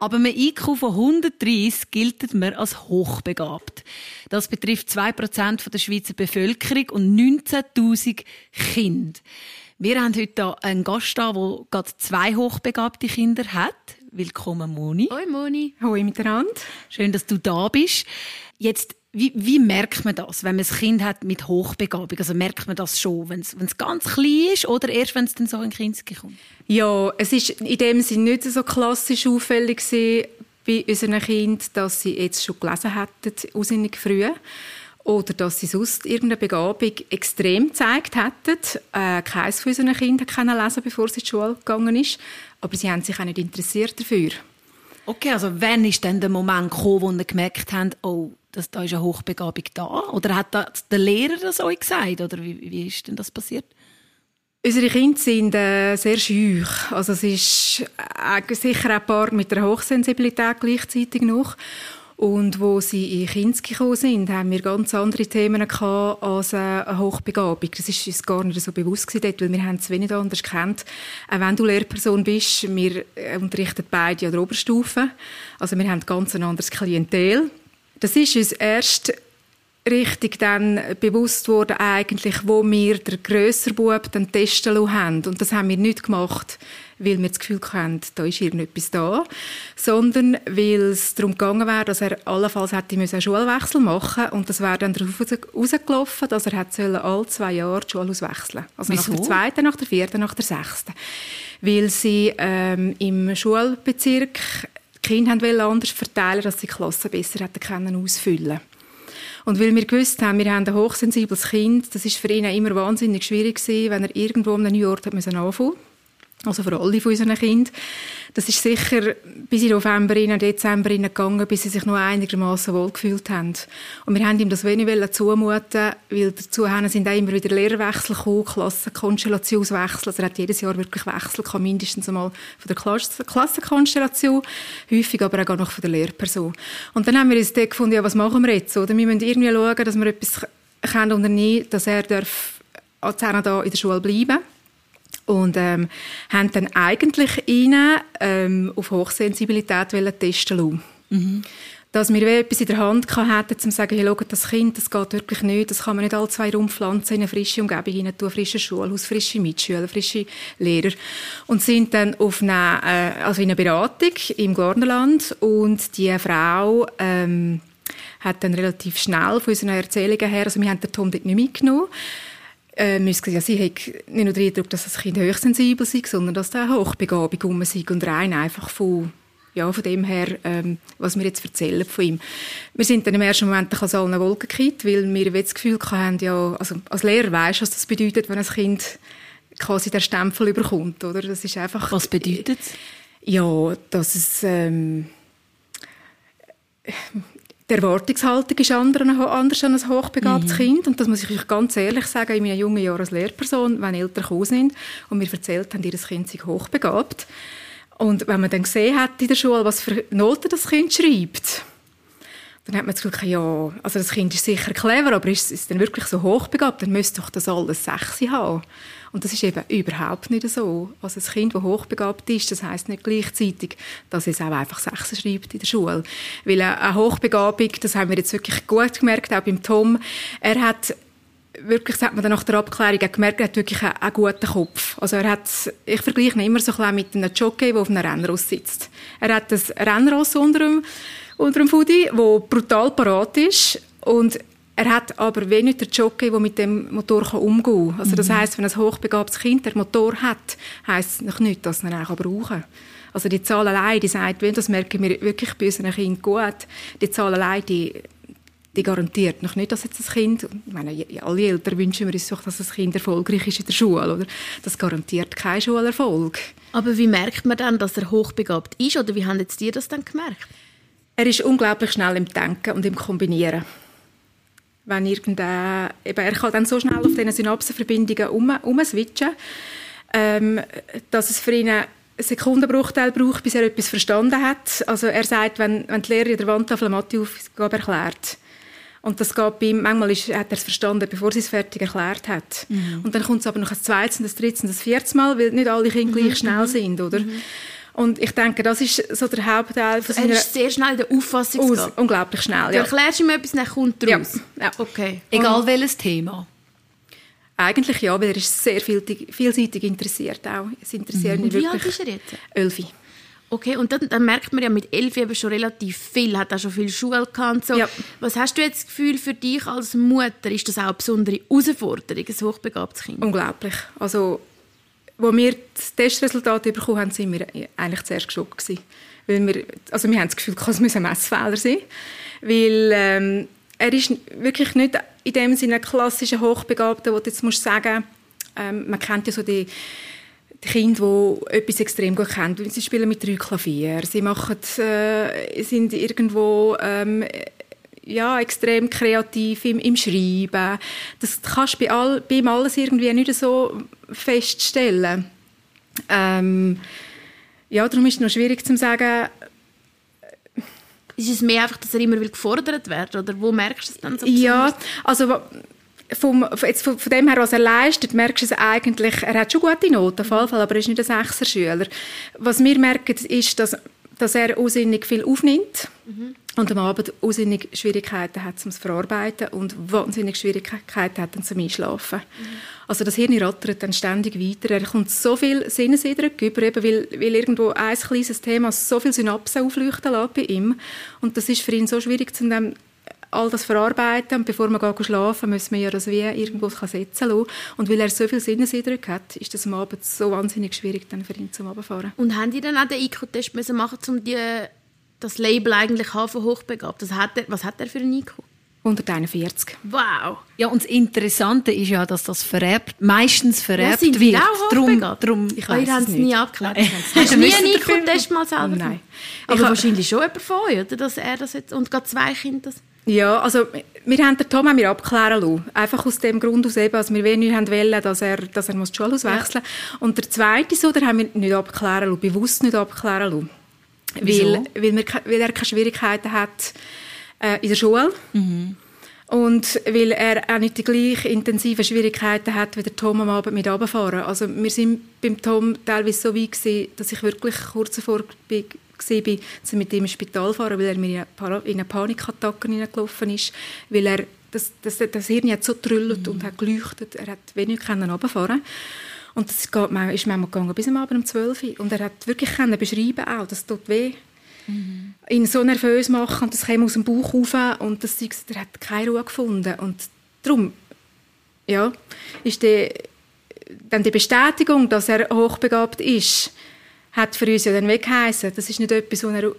Aber einem IQ von 130 gilt man als hochbegabt. Das betrifft 2% der Schweizer Bevölkerung und 19.000 Kinder. Wir haben heute einen Gast da, der gerade zwei hochbegabte Kinder hat. Willkommen, Moni. Hoi, Moni. Hoi miteinander. Schön, dass du da bist. Jetzt, wie, wie, merkt man das, wenn man ein Kind hat mit Hochbegabung? Also merkt man das schon, wenn es, ganz klein ist oder erst, wenn es dann so ein Kind kommt? Ja, es ist in dem Sinne nicht so klassisch auffällig bei unseren Kindern, dass sie jetzt schon gelesen hätten, aussinnig früh oder dass sie sonst irgendeine Begabung extrem gezeigt hätten. Äh, keines von unseren Kindern kann lesen, bevor sie in die Schule gegangen ist. Aber sie haben sich auch nicht interessiert dafür. Okay, also wann ist denn der Moment gekommen, wo sie gemerkt haben, oh, dass da ist eine Hochbegabung da? Oder hat der Lehrer das euch gesagt? Oder wie, wie ist denn das passiert? Unsere Kinder sind äh, sehr schüch. Also es ist äh, sicher ein paar mit der Hochsensibilität gleichzeitig noch. Und wo sie in Kinski gekommen sind, haben wir ganz andere Themen gehabt als eine Hochbegabung. Das ist uns gar nicht so bewusst gewesen weil wir haben es wenig anders kennt. Auch wenn du Lehrperson bist, wir äh, unterrichten beide an der Oberstufe. Also wir haben ganz ein anderes Klientel. Das ist uns erst richtig dann bewusst worden, eigentlich, wo wir den grösseren Bub dann testen haben. Und das haben wir nicht gemacht, weil wir das Gefühl hatten, da ist irgendetwas da, sondern weil es darum gegangen wäre, dass er allenfalls hätte einen Schulwechsel machen und das wäre dann darauf rausgelaufen, dass er hätte alle zwei Jahre die Schule auswechseln Also Wieso? nach der zweiten, nach der vierten, nach der sechsten. Weil sie ähm, im Schulbezirk die Kinder anders verteilen, dass sie die Klassen besser hätten können ausfüllen und weil wir gewusst haben, wir haben ein hochsensibles Kind, das ist für ihn immer wahnsinnig schwierig gewesen, wenn er irgendwo an einem neuen Ort hat müssen anfangen also für alle von unseren Kindern. Das ist sicher bis in November, in Dezember gegangen, bis sie sich noch einigermaßen wohlgefühlt haben. Und wir haben ihm das wenig zumuten, weil dazu sind auch immer wieder Lehrerwechsel gekommen, Klassenkonstellationswechsel. Also er hat jedes Jahr wirklich Wechsel gehabt, mindestens einmal von der Klassenkonstellation, häufig aber auch noch von der Lehrperson. Und dann haben wir uns dort gefunden, ja, was machen wir jetzt? Oder wir müssen irgendwie schauen, dass wir etwas können unternehmen, dass er darf als da in der Schule bleiben darf und ähm, haben dann eigentlich ihnen ähm, auf Hochsensibilität testen lassen. Mhm. Dass wir etwas in der Hand hatten, um zu sagen, hey, schaut, das Kind, das geht wirklich nicht, das kann man nicht alle zwei rumpflanzen in eine frische Umgebung hinein tun, frische Schulhaus, frische Mitschüler, frische Lehrer. Und sind dann auf eine, äh, also in einer Beratung im Glarnerland und die Frau ähm, hat dann relativ schnell von unseren Erzählungen her, also wir haben den Tom dort nicht mitgenommen, äh, wir ja, sie hat nicht nur den Eindruck, dass das Kind hochsensibel sei, sondern dass da eine Hochbegabung um sei und rein einfach von ja, von dem her, ähm, was wir jetzt erzählen von ihm. Wir sind dann im ersten Moment ein allen Wolken gekriegt, weil wir das Gefühl hatten, ja, also als Lehrer weisst was das bedeutet, wenn ein Kind quasi der Stempel überkommt, oder? Das ist einfach... Was bedeutet es? Ja, dass es... Ähm, die Erwartungshaltung ist anders an ein hochbegabtes mhm. Kind. Und das muss ich euch ganz ehrlich sagen, in meinen jungen Jahren als Lehrperson, wenn Eltern gekommen sind und mir erzählt haben, ihr Kind sei hochbegabt. Und wenn man dann gesehen hat in der Schule, was für Noten das Kind schreibt, dann hat man das Gefühl, ja, also das Kind ist sicher clever, aber ist es denn wirklich so hochbegabt? Dann müsste doch das alles sechs haben. Und das ist eben überhaupt nicht so. Also ein Kind, das hochbegabt ist, das heißt nicht gleichzeitig, dass es auch einfach Sechser schreibt in der Schule. Weil eine Hochbegabung, das haben wir jetzt wirklich gut gemerkt, auch beim Tom, er hat wirklich, das hat man dann nach der Abklärung gemerkt, er hat wirklich einen, einen, guten Kopf. Also er hat, ich vergleiche ihn immer so ein mit einem Jockey, der auf einem Rennross sitzt. Er hat ein Rennross unter dem, unter dem Fudi, das brutal parat ist und er hat aber wenig der Jockey, der mit dem Motor umgehen kann. Also das mhm. heißt, wenn ein hochbegabtes Kind den Motor hat, heisst es noch nicht, dass er ihn auch brauchen kann. Also die Zahl allein, die sagt, das merken wir wirklich bei unseren Kindern gut, die Zahl allein, die, die garantiert noch nicht, dass jetzt das Kind, ich meine, alle Eltern wünschen wir uns doch, dass das Kind erfolgreich ist in der Schule, oder? Das garantiert keinen Schulerfolg. Aber wie merkt man dann, dass er hochbegabt ist, oder wie haben jetzt ihr das dann gemerkt? Er ist unglaublich schnell im Denken und im Kombinieren. Wenn irgendein, eben, er kann dann so schnell auf diesen Synapsenverbindungen um, umswitchen, ähm, dass es für ihn einen Sekundenbruchteil braucht, bis er etwas verstanden hat. Also er sagt, wenn, wenn die Lehrerin der Wandtafel Matheaufgabe erklärt, und das geht bei ihm, manchmal ist, hat er es verstanden, bevor sie es fertig erklärt hat. Mhm. Und dann kommt es aber noch ein zweites, ein drittes und ein viertes Mal, weil nicht alle Kinder gleich mhm. schnell mhm. sind, oder? Mhm. Und ich denke, das ist so der Hauptteil von seiner... Er ist sehr schnell in der Auffassung. Aus, unglaublich schnell, Du ja. erklärst ihm etwas, dann kommt raus. Ja. ja. Okay. Egal welches Thema. Eigentlich ja, weil er ist sehr vielseitig interessiert auch. Es interessiert mhm. Und wie alt ist er jetzt? Elfi. Okay, und dann, dann, merkt man ja mit elf eben schon relativ viel, hat auch schon viel Schule gehabt. So. Ja. Was hast du jetzt das Gefühl für dich als Mutter? Ist das auch eine besondere Herausforderung, ein hochbegabtes Kind? Unglaublich. Also als wir das Testresultat bekommen haben, waren wir eigentlich zuerst geschockt. Weil wir, also wir haben das Gefühl, es müsse ein Messfehler sein. Weil ähm, er ist wirklich nicht in dem Sinne ein klassischer Hochbegabter, wo du jetzt musst sagen, ähm, man kennt ja so die, die Kinder, die etwas extrem gut kennen. Sie spielen mit drei Klavier, sie machen, äh, sind irgendwo ähm, ja, extrem kreativ im, im Schreiben. Das kannst du bei, all, bei ihm alles irgendwie nicht so feststellen. Ähm, ja, darum ist es noch schwierig zu sagen, ist es mehr einfach, dass er immer gefordert wird oder wo merkst du es dann so? Ja, also vom, jetzt von, von, dem her, was er leistet, merkst du es eigentlich, er hat schon gute Noten, auf jeden Fall, aber er ist nicht ein Sechser-Schüler. Was wir merken, ist, dass, dass er unsinnig viel aufnimmt. Mhm und am Abend unsinnig Schwierigkeiten hat zum Verarbeiten und wahnsinnig Schwierigkeiten hat zum Einschlafen. Mhm. Also das Hirn rattert dann ständig weiter. Er kommt so viel Sinneseindrücke über, eben weil, weil irgendwo ein kleines Thema so viel Synapsen aufleuchten lässt bei ihm. Und das ist für ihn so schwierig, zu dem all das verarbeiten. Und bevor man geht schlafen, muss man ja das wie irgendwo setzen lassen. Und weil er so viel Sinneseindrücke hat, ist das am Abend so wahnsinnig schwierig dann für ihn zum Abfahren. Und haben die dann auch den IQ-Test machen, um die das Label eigentlich haben von hochbegabt. Das hat er, was hat er für einen IQ? 141. Wow. Ja, und das Interessante ist ja, dass das vererbt, meistens vererbt ja, sind wird. Auch drum, drum, ich weiß haben es nie abgeklärt. Hast du nie einen IQ-Test mal selber Nein. Aber wahrscheinlich schon jemand von euch, oder? Dass er das jetzt, und gerade zwei Kinder das... Ja, also wir haben den Tom haben wir abklären lassen. Einfach aus dem Grund aus eben, also wir haben wollen, dass er, dass er muss die Schule auswechseln muss. Ja. Und der zweite so, den haben wir nicht abklären lassen, bewusst nicht abklären lassen. Weil, weil, wir, weil er keine Schwierigkeiten hat äh, in der Schule. Mhm. Und weil er auch nicht die gleich intensiven Schwierigkeiten hat wie der Tom am Abend mit runterfahren. Also wir sind beim Tom teilweise so weit gewesen, dass ich wirklich kurz davor war, zu mit ihm ins Spital fahren, weil er mir in eine Panikattacke hineingelaufen ist, weil er das, das, das Hirn hat so trüllt mhm. und hat geleuchtet, er hat wenig runterfahren und das geht, ist manchmal gegangen bis am Abend um 12 Uhr. Und er hat wirklich können beschreiben auch, das tut weh. Mhm. Ihn so nervös machen und das kam aus dem Bauch rauf und das, er hat keine Ruhe gefunden. Und darum, ja, ist die, dann die Bestätigung, dass er hochbegabt ist, hat für uns ja dann weggeheißen. Das ist nicht etwas, wo er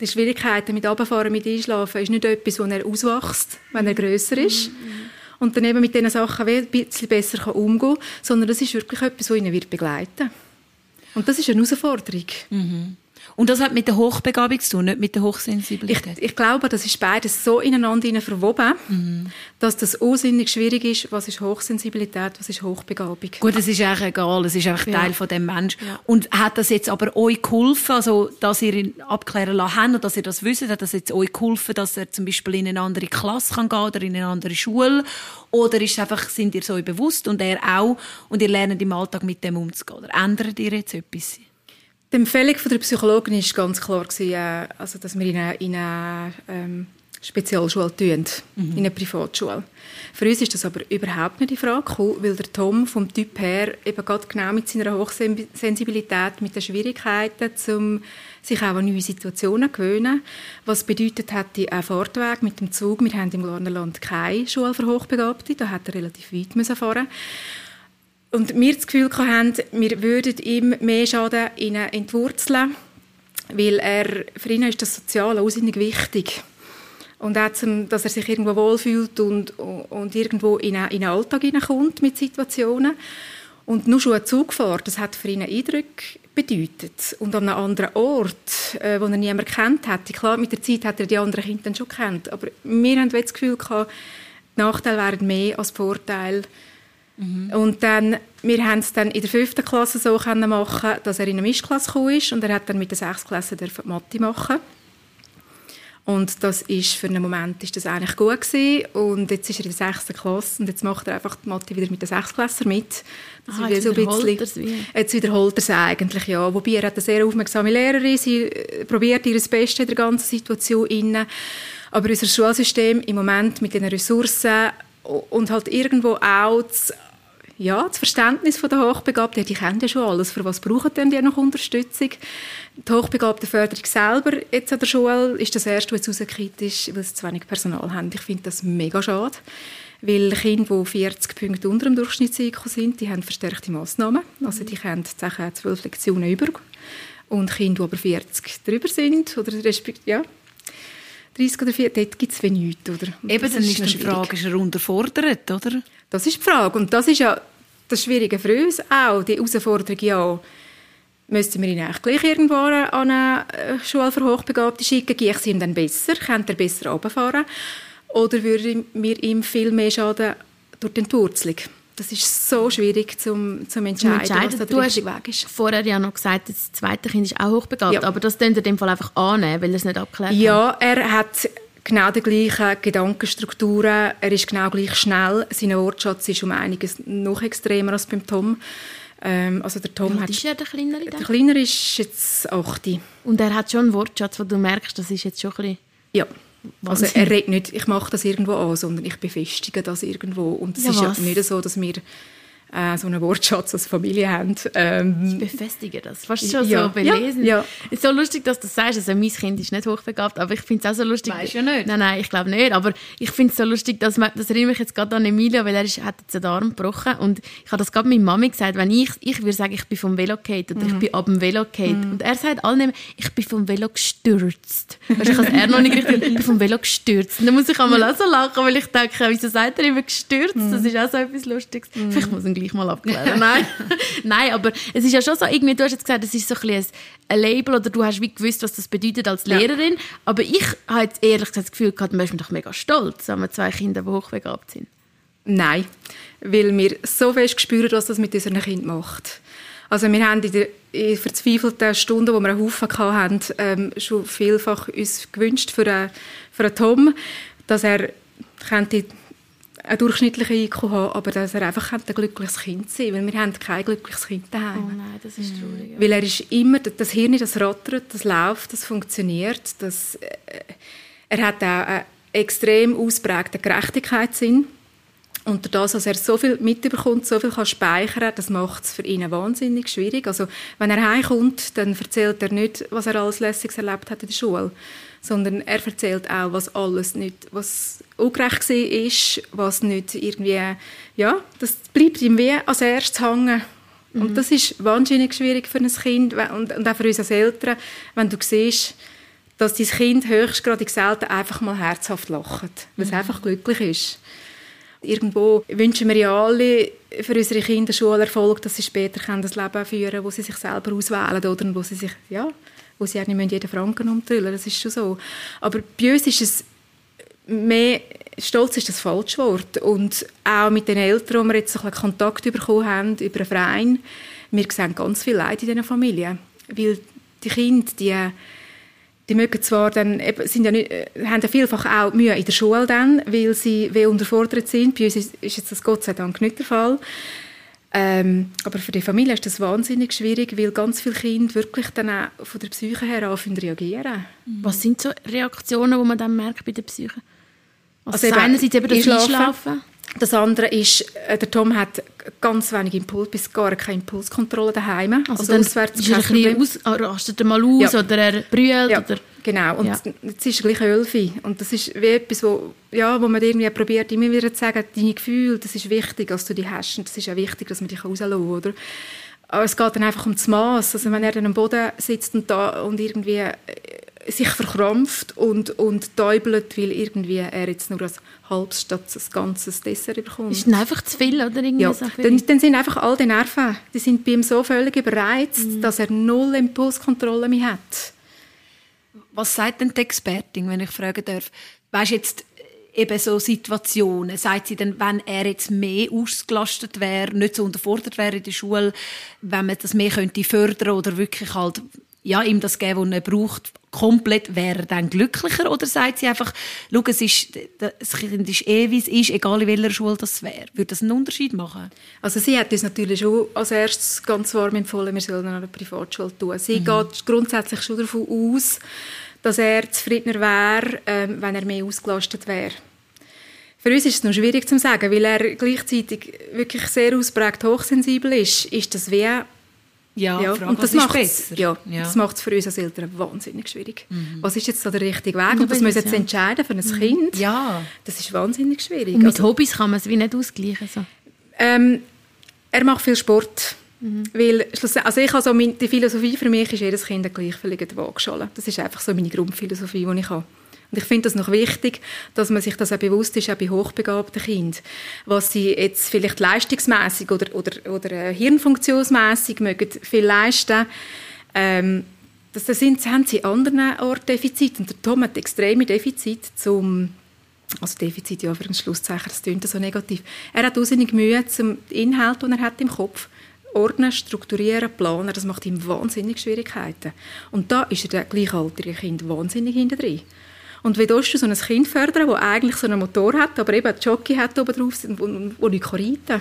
die Schwierigkeiten mit Abfahren, mit Einschlafen, ist nicht etwas, wo er auswächst, wenn er grösser ist. Mhm und dann eben mit diesen Sachen ein bisschen besser umgehen kann, sondern das ist wirklich etwas, das ihn begleiten wird. Und das ist eine Herausforderung. Mhm. Und das hat mit der Hochbegabung zu tun, nicht mit der Hochsensibilität? Ich, ich glaube, das ist beides so ineinander verwoben, mhm. dass das unsinnig schwierig ist, was ist Hochsensibilität, was ist Hochbegabung. Gut, es ist eigentlich egal, es ist einfach ja. Teil von dem Menschen. Ja. Und hat das jetzt aber euch geholfen, also, dass ihr ihn abklären lassen habt und dass ihr das wisst, hat das jetzt euch geholfen, dass er zum Beispiel in eine andere Klasse kann gehen oder in eine andere Schule? Oder ist einfach, sind ihr so bewusst und er auch und ihr lernt im Alltag mit dem umzugehen? Oder ändert ihr jetzt etwas? Die Empfehlung von der Psychologin war ganz klar, äh, also, dass wir in eine, in eine ähm, Spezialschule tun, mhm. in eine Privatschule. Für uns ist das aber überhaupt nicht die Frage gekommen, weil der Tom vom Typ her eben gerade genau mit seiner Hochsensibilität, mit den Schwierigkeiten, um sich auch an neue Situationen zu gewöhnen. Was bedeutet hat die auch Fahrtweg mit dem Zug. Wir haben im Glarnerland keine Schule für Hochbegabte, da hat er relativ weit müssen fahren und wir das Gefühl hatten, wir würden ihm mehr Schaden entwurzeln, weil er, für ihn ist das Soziale aussinnig wichtig. Und auch, dass er sich irgendwo wohlfühlt und, und irgendwo in in einen Alltag hineinkommt mit Situationen. Und nur schon eine Zugfahrt, das hat für ihn einen Eindruck bedeutet. Und an einem anderen Ort, äh, wo er niemand kennt hätte. Klar, mit der Zeit hat er die anderen Kinder schon kennt. Aber wir haben das Gefühl gehabt, die Nachteile wären mehr als Vorteile. Mhm. Und dann, wir haben es dann in der fünften Klasse so können machen, dass er in eine Mischklasse gekommen ist und er hat dann mit der sechsten Klasse Mathe machen. Und das ist für einen Moment ist das eigentlich gut gewesen. Und jetzt ist er in der sechsten Klasse und jetzt macht er einfach die Mathe wieder mit den Sechstklässler mit. Das ah, jetzt, so wiederholt bisschen, jetzt wiederholt er es eigentlich, ja. Wobei er hat eine sehr aufmerksame Lehrerin, sie äh, probiert ihr Bestes in der ganzen Situation inne. Aber unser Schulsystem im Moment mit den Ressourcen und halt irgendwo auch das, ja, das Verständnis der Hochbegabten, die kennen ja schon alles. Für was brauchen denn die noch Unterstützung? Die Hochbegabtenförderung selber jetzt an der Schule ist das erste, was rauskritisch ist, weil sie zu wenig Personal haben. Ich finde das mega schade. Weil Kinder, die 40 Punkte unter dem Durchschnittseinkommen sind, die haben verstärkte Massnahmen. Also die haben 10, 12 Lektionen über. Und Kinder, die aber 40 drüber sind, oder ja, 30 oder 40, dort gibt es nichts. Oder? Eben, dann ist, ist die Frage, ist er unterfordert, oder? Das ist die Frage. Und das ist ja das Schwierige für uns auch, die Herausforderung, ja, müssten wir ihn eigentlich gleich irgendwo an eine äh, Schule für Hochbegabte schicken? Gehe ich es ihm dann besser? Könnte er besser runterfahren? Oder würde mir ihm viel mehr schaden durch die Entwurzelung? Das ist so schwierig zum, zum entscheiden, entscheiden, was der richtige Weg ist. vorher ja noch gesagt, das zweite Kind ist auch hochbegabt, ja. aber das könnt ihr in dem Fall einfach annehmen, weil er es nicht abklärt Ja, er hat genau die gleichen Gedankenstrukturen, er ist genau gleich schnell, sein Wortschatz ist um einiges noch extremer als beim Tom. Ähm, also der Tom hat, ist er der Kleinere? Der Kleinere ist jetzt 8. Und er hat schon einen Wortschatz, wo du merkst, das ist jetzt schon ein bisschen... Ja. Also er redet nicht, ich mache das irgendwo an, sondern ich befestige das irgendwo. Und es ja, ist ja nicht so, dass wir äh, so einen Wortschatz als Familie haben. Ähm, ich befestige das. Fast schon ja, so belesen. Ja, ja. Es ist so lustig, dass du das sagst. Also mein Kind ist nicht hochbegabt, aber ich finde es auch so lustig. Weißt ja nicht. Nein, nein, ich glaube nicht. Aber ich finde es so lustig, dass man, das erinnert mich jetzt gerade an Emilio, weil er ist, hat jetzt den Arm gebrochen und ich habe das gerade meiner Mami gesagt, wenn ich, ich würde sagen, ich bin vom Velo gefallen oder mhm. ich bin ab dem Velo gefallen. Mhm. Und er sagt allen ich bin vom Velo gestürzt. Weißt, ich habe er noch nicht richtig, ich bin vom Velo gestürzt. Und dann muss ich einmal auch so lachen, weil ich denke, wieso sagt er immer gestürzt? Mhm. Das ist auch so etwas Lustiges. Mhm. Vielleicht muss ihn gleich mal abklären nein. nein, aber es ist ja schon so, irgendwie, du hast jetzt gesagt, es ist so ein, ein, ein Label oder du hast wie gewusst, was das bedeutet als Lehrerin. Ja. Aber ich habe jetzt ehrlich gesagt das Gefühl gehabt, man ist doch mega stolz, wenn wir zwei Kinder, die hochbegabt sind. Nein, weil wir so fest spüren, was das mit unseren Kindern macht. Also wir haben in den verzweifelten Stunden, wo wir einen Haufen hatten, ähm, schon vielfach uns gewünscht für einen, für einen Tom, dass er könnte eine durchschnittliche IQ haben, aber dass er einfach ein glückliches Kind sein weil wir haben kein glückliches Kind daheim. Oh nein, das ist traurig. Ja. Weil er ist immer, das Hirn, das rattert, das läuft, das funktioniert, das, äh, er hat auch einen extrem ausprägten Gerechtigkeitssinn und das, dass er so viel mitbekommt, so viel kann speichern, das macht es für ihn wahnsinnig schwierig. Also wenn er heimkommt, dann erzählt er nicht, was er alles Lässiges erlebt hat in der Schule, sondern er erzählt auch, was alles nicht, was ungerecht ist, was nicht irgendwie, ja, das bleibt ihm wie als erstes hängen. Mhm. Und das ist wahnsinnig schwierig für ein Kind und, und auch für uns als Eltern, wenn du siehst, dass dein Kind höchstgradig selten einfach mal herzhaft lacht, weil es mhm. einfach glücklich ist. Irgendwo wünschen wir ja alle für unsere Kinder Schulerfolg, dass sie später das Leben führen können, wo sie sich selber auswählen oder wo sie sich, ja, wo sie nicht jeden Franken umtrüllen Das ist schon so. Aber bei uns ist es mehr, stolz ist das falsche Wort. Und auch mit den Eltern, die wir jetzt ein Kontakt bekommen haben, über einen Verein, wir sehen ganz viel Leid in diesen Familien. Weil die Kinder, die, die mögen zwar dann, sind ja nicht, äh, haben ja vielfach auch Mühe in der Schule dann, weil sie wie unterfordert sind. Bei uns ist, ist jetzt das Gott sei Dank nicht der Fall. Ähm, aber für die Familie ist das wahnsinnig schwierig, weil ganz viele Kinder wirklich dann auch von der Psyche her anfangen reagieren. Was sind so Reaktionen, die man dann merkt bei der Psyche? Also, also einerseits eben das Einschlafen. Einschlafen. Das andere ist, äh, der Tom hat ganz wenig Impuls, bis gar keine Impulskontrolle daheim. Also, also auswärts ist er ein bisschen aus, rastet er mal aus ja. oder er brüllt ja. oder Genau, und ja. jetzt ist gleich Elfi. Und das ist wie etwas, wo, ja, wo man irgendwie probiert, immer wieder zu sagen, deine Gefühle, das ist wichtig, dass du die hast. Und das ist auch wichtig, dass man dich rauslassen oder? Aber es geht dann einfach um das Maß. Also wenn er dann am Boden sitzt und, da, und irgendwie äh, sich verkrampft und, und täubelt, weil irgendwie er jetzt nur ein halbes statt ein ganzes Dessert bekommt. Ist einfach zu viel, oder? Irgendwie ja, so dann, dann, sind einfach all die Nerven, die sind bei ihm so völlig überreizt, mhm. dass er null Impulskontrolle mehr hat. Was sagt denn die Expertin, wenn ich fragen darf? Weißt jetzt eben so Situationen, sagt sie dann, wenn er jetzt mehr ausgelastet wäre, nicht so unterfordert wäre in der Schule, wenn man das mehr könnte fördern oder wirklich halt ja, ihm das geben, was er braucht, komplett, wäre er dann glücklicher? Oder sagt sie einfach, schau, es ist, das Kind ist eh, wie es ist, egal in welcher Schule das wäre? Würde das einen Unterschied machen? Also sie hat uns natürlich schon als erstes ganz warm empfohlen, wir sollen an eine Privatschule tun. Sie mhm. geht grundsätzlich schon davon aus, dass er zufriedener wäre, ähm, wenn er mehr ausgelastet wäre. Für uns ist es noch schwierig zu sagen, weil er gleichzeitig wirklich sehr ausprägt hochsensibel ist, ist das wie ja, ja. Frage, und das macht besser. Ja, ja. das es für uns als Eltern wahnsinnig schwierig. Mhm. Was ist jetzt da der richtige Weg? Und das müssen jetzt ja. entscheiden für ein mhm. Kind. Ja. Das ist wahnsinnig schwierig. Und mit also, Hobbys kann man es wie nicht ausgleichen. So. Ähm, er macht viel Sport. Mhm. Weil, also ich also die Philosophie für mich ist, jedes Kind eine gleichvöllige Waagschale. Das ist einfach so meine Grundphilosophie, die ich habe. Und ich finde das noch wichtig, dass man sich das auch bewusst ist, auch bei hochbegabten Kindern. Was sie jetzt vielleicht leistungsmäßig oder, oder, oder äh, hirnfunktionsmäßig mögen viel leisten, ähm, das, sind, haben sie an anderen Orten Defizite. Und der Tom hat extreme Defizite zum also Defizit, ja, für ein Schlusszeichen, das klingt so negativ. Er hat wahnsinnig Mühe zum Inhalt, den er hat im Kopf ordnen, strukturieren, planen, das macht ihm wahnsinnig Schwierigkeiten. Und da ist er der gleichaltrige Kind wahnsinnig hinter drin. Und wie willst du so ein Kind fördern, das eigentlich so einen Motor hat, aber eben einen Jockey hat oben drauf, wo nicht reiten kann?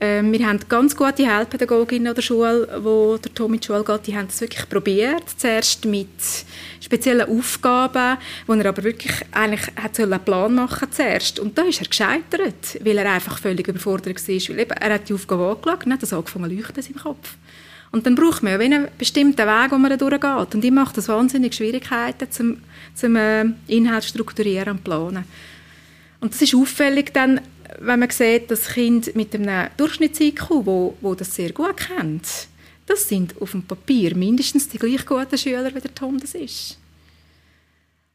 Wir haben ganz gute Heilpädagoginnen an der Schule, wo der Tom in die Schule geht, die haben es wirklich probiert. Zuerst mit speziellen Aufgaben, wo er aber wirklich eigentlich hat einen Plan machen zuerst. Und da ist er gescheitert, weil er einfach völlig überfordert war. Weil eben, er hat die Aufgabe angelegt und hat das angefangen zu leuchten in seinem Kopf. Und dann braucht man ja einen bestimmten Weg, wo man da durchgeht. Und ich macht das wahnsinnig Schwierigkeiten, zum, zum äh, Inhalt strukturieren und planen. Und das ist auffällig dann, wenn man sieht, dass Kind mit einem Durchschnitts-IQ, wo, wo das sehr gut kennt, das sind auf dem Papier mindestens die gleich guten Schüler, wie der Tom das ist.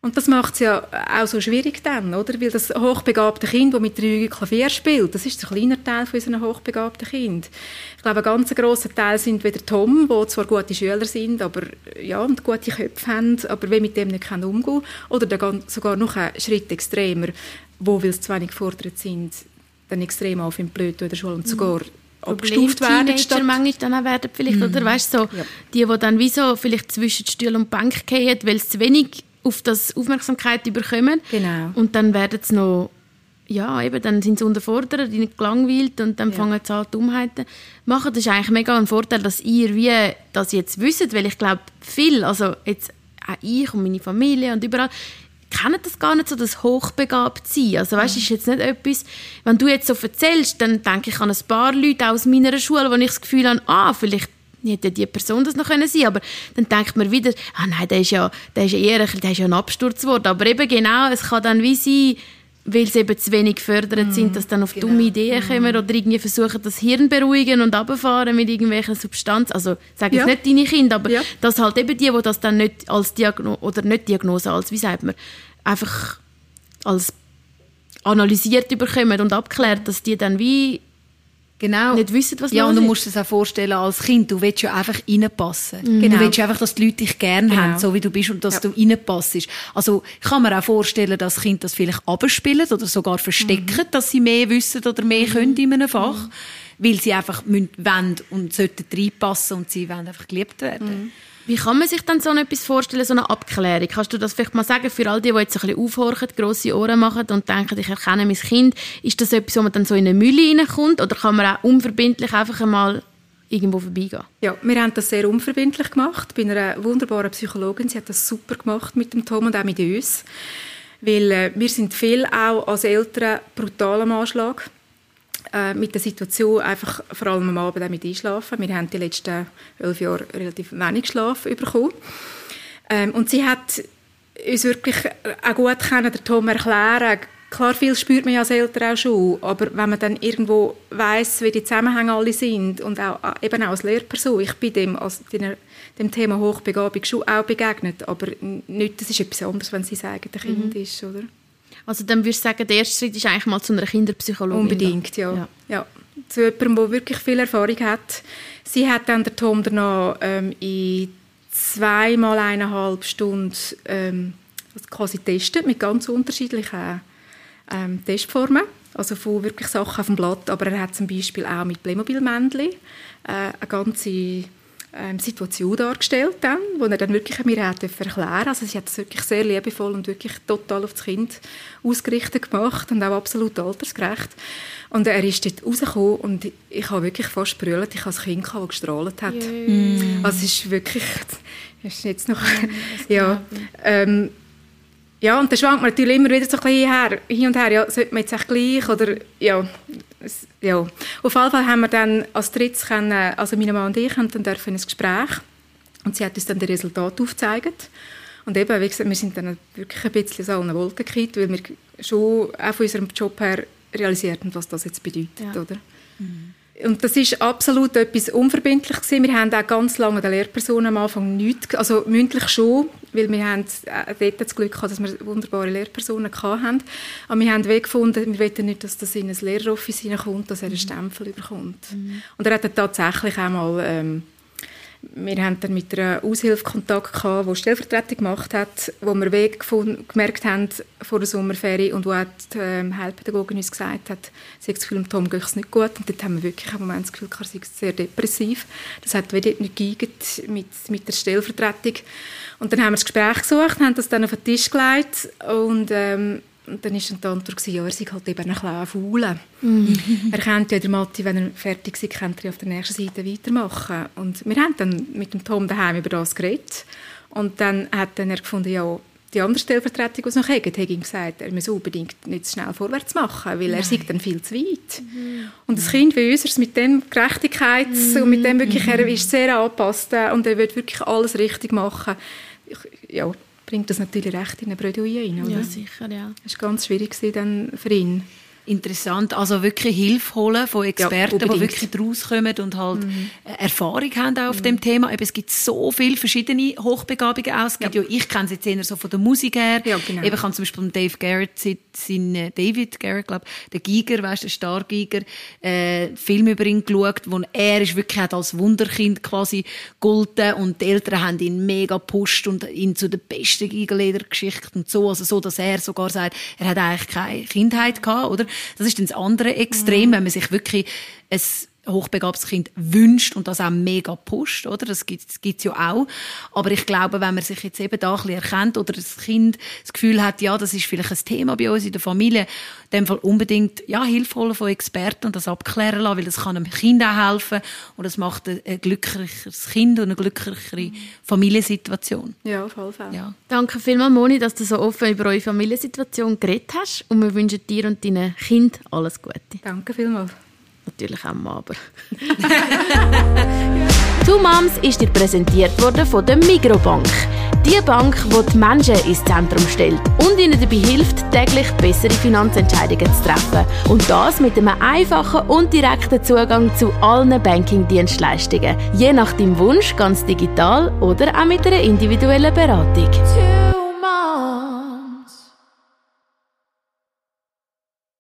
Und das macht es ja auch so schwierig dann, oder? Weil das hochbegabte Kind, das mit drei Klavier spielt, das ist ein kleiner Teil von unseren hochbegabten Kind. Ich glaube, ein ganz grosser Teil sind wieder Tom, die zwar gute Schüler sind, aber ja, und gute Köpfe haben, aber wie mit dem nicht umgehen können. Oder sogar noch einen Schritt extremer, wo, weil sie zu wenig gefordert sind, dann extrem auf im Blöd in der Schule und sogar mhm abgestuft werden. Statt manchmal dann auch werden vielleicht, mm. oder weißt so, ja. die, die dann wie so vielleicht zwischen Stuhl und Bank gehen, weil sie zu wenig auf das Aufmerksamkeit bekommen. Genau. Und dann werden sie noch, ja, eben, dann sind sie unterfordert, nicht gelangweilt und dann ja. fangen sie an, Dummheiten machen. Das ist eigentlich mega ein Vorteil, dass ihr wie das jetzt wisst, weil ich glaube, viel, also jetzt auch ich und meine Familie und überall, kennen das gar nicht so, das hochbegabt sein. Also weißt, mhm. ist jetzt nicht etwas, wenn du jetzt so erzählst, dann denke ich an ein paar Leute aus meiner Schule, wo ich das Gefühl habe, ah, vielleicht hätte die Person das noch können sein aber dann denkt man wieder, ah nein, der ist ja, der ist ja eher der ist ja ein Absturzwort. Aber eben genau, es kann dann wie sein, weil sie eben zu wenig gefördert mm, sind, dass dann auf genau. dumme Ideen mm. kommen oder irgendwie versuchen, das Hirn beruhigen und abfahren mit irgendwelchen Substanzen. Also, sage ja. jetzt nicht deine Kinder, aber ja. dass halt eben die, die das dann nicht als Diagnose, oder nicht Diagnose, als, wie sagt man, einfach als analysiert überkommen und abklärt, dass die dann wie Genau. Nicht wissen, was Ja, und du musst es auch vorstellen als Kind. Du willst ja einfach reinpassen. Mhm. Genau. Du willst einfach, dass die Leute dich gerne genau. haben, so wie du bist und dass ja. du reinpassst. Also, ich kann mir auch vorstellen, dass Kinder das vielleicht abspielen oder sogar verstecken, mhm. dass sie mehr wissen oder mehr mhm. können in einem Fach. Mhm. Weil sie einfach müssen, wollen und sollten reinpassen und sie wollen einfach geliebt werden. Wie kann man sich dann so etwas vorstellen, so eine Abklärung? Kannst du das vielleicht mal sagen für all die, die jetzt ein bisschen aufhorchen, grosse Ohren machen und denken, ich erkenne mein Kind? Ist das etwas, wo man dann so in eine Mühle reinkommt oder kann man auch unverbindlich einfach einmal irgendwo vorbeigehen? Ja, wir haben das sehr unverbindlich gemacht bei einer wunderbaren Psychologin. Sie hat das super gemacht mit dem Tom und auch mit uns. Weil äh, wir sind viel auch als Eltern brutal am Anschlag äh, mit der Situation einfach vor allem am Abend auch mit einschlafen. Wir haben die letzten elf Jahre relativ wenig Schlaf bekommen. Ähm, und sie hat uns wirklich auch gut können, der Tom erklären, klar, viel spürt man ja als Eltern auch schon, aber wenn man dann irgendwo weiß, wie die Zusammenhänge alle sind und auch, äh, eben auch als Lehrperson, ich bin dem, als, dem Thema Hochbegabung schon auch begegnet, aber nicht, das ist etwas anderes, wenn sie sagen, der Kind mhm. ist, oder? Also dann würdest du sagen, der erste Schritt ist eigentlich mal zu einer Kinderpsychologin? Unbedingt, ja. ja. ja. Zu jemandem, der wirklich viel Erfahrung hat. Sie hat dann der Tom danach ähm, in zweimal eineinhalb Stunden ähm, quasi getestet mit ganz unterschiedlichen ähm, Testformen. Also von wirklich Sachen auf dem Blatt. Aber er hat zum Beispiel auch mit Playmobil-Männchen äh, eine ganze ähm, Situation dargestellt, dann, wo er dann wirklich mir hat erklären Also sie hat es wirklich sehr liebevoll und wirklich total auf das Kind ausgerichtet gemacht und auch absolut altersgerecht. Und er ist dort rausgekommen und ich habe wirklich fast brüllt. Ich habe ein Kind, das gestrahlt hat. Yeah. Also es ist wirklich, ist jetzt noch, ja, ähm, ja, und dann schwankt man natürlich immer wieder so ein bisschen her, hin und her, ja, sollte man jetzt echt gleich, oder, ja, ja. Auf jeden Fall haben wir dann als drittes, können, also meine Mann und ich, haben dann dürfen ein Gespräch und sie hat uns dann das Resultat aufgezeigt. Und eben, wie gesagt, wir sind dann wirklich ein bisschen so an eine Wolke gekriegt, weil wir schon auch von unserem Job her realisiert haben, was das jetzt bedeutet, ja. oder? Mhm. Und das ist absolut etwas unverbindlich gewesen. Wir haben auch ganz lange der Lehrperson am Anfang nichts, also mündlich schon, weil wir haben äh, dort das Glück gehabt, dass wir wunderbare Lehrpersonen hatten. Aber wir haben gefunden, wir wollen nicht, dass das in ein Lehreroffice hineinkommt, dass er einen Stempel bekommt. Mhm. Und er hat tatsächlich einmal ähm, wir haben dann mit einer Aushilfe Kontakt gehabt, die Stellvertretung gemacht hat, wo wir Weg gemerkt haben vor der Sommerferie und wo auch die ähm, Heilpädagogin uns gesagt hat, sie hat das Gefühl, Tom geht es nicht gut. Und dort haben wir wirklich im Moment das Gefühl, er sei sehr depressiv. Das hat wieder nicht mit, mit der Stellvertretung. Und dann haben wir das Gespräch gesucht, haben das dann auf den Tisch gelegt und ähm, und dann war die Antwort, ja, er sei halt eben ein bisschen faul. Mhm. Er kennt ja den Matti, wenn er fertig ist, könnte er auf der nächsten Seite weitermachen. Und wir haben dann mit dem Tom daheim über das geredet. Und dann hat dann er gefunden, ja, die andere Stellvertretung, die es noch hat, hat ihm gesagt, er muss unbedingt nicht schnell vorwärts machen, weil Nein. er sei dann viel zu weit. Mhm. Und das Kind wie unseres mit dem Gerechtigkeit mhm. und mit dem wirklich, er ist sehr angepasst und er wird wirklich alles richtig machen. Ja, bringt das natürlich recht in eine Bredouille rein. Oder? Ja, sicher, ja. Das war ganz schwierig dann für ihn. Interessant, also wirklich Hilfe holen von Experten, ja, die wirklich daraus kommen und halt mhm. Erfahrung haben auf mhm. dem Thema. Eben, es gibt so viele verschiedene Hochbegabungen auch. Es gibt ja. ja ich kenne sie jetzt eher so von der Musik her. Ja, genau. Eben, ich habe zum Beispiel Dave Garrett, sein, äh, David Garrett, glaube der Giger, weißt, der Stargiger, äh, Film über ihn geschaut, wo er ist wirklich hat als Wunderkind quasi golden und die Eltern haben ihn mega gepusht und ihn zu der besten Gigerledergeschichte und so, also so, dass er sogar sagt, er hat eigentlich keine Kindheit gehabt, oder? Das ist dann das andere Extrem, mhm. wenn man sich wirklich ein hochbegabtes Kind wünscht und das auch mega pusht, oder? Das gibt es ja auch. Aber ich glaube, wenn man sich jetzt eben da ein bisschen erkennt oder das Kind das Gefühl hat, ja, das ist vielleicht ein Thema bei uns in der Familie, in dem Fall unbedingt, ja, Hilfe holen von Experten und das abklären lassen, weil das kann einem Kind auch helfen und das macht ein, ein glücklicheres Kind und eine glücklichere Familiensituation. Ja, auf jeden Fall. Ja. Danke vielmals, Moni, dass du so offen über eure Familiensituation geredet hast und wir wünschen dir und deinen Kind alles Gute. Danke vielmals. Natürlich auch aber. Two Moms ist dir präsentiert worden von der Migrobank. Die Bank, die die Menschen ins Zentrum stellt und ihnen dabei hilft, täglich bessere Finanzentscheidungen zu treffen. Und das mit einem einfachen und direkten Zugang zu allen Banking-Dienstleistungen. Je nach deinem Wunsch ganz digital oder auch mit einer individuellen Beratung.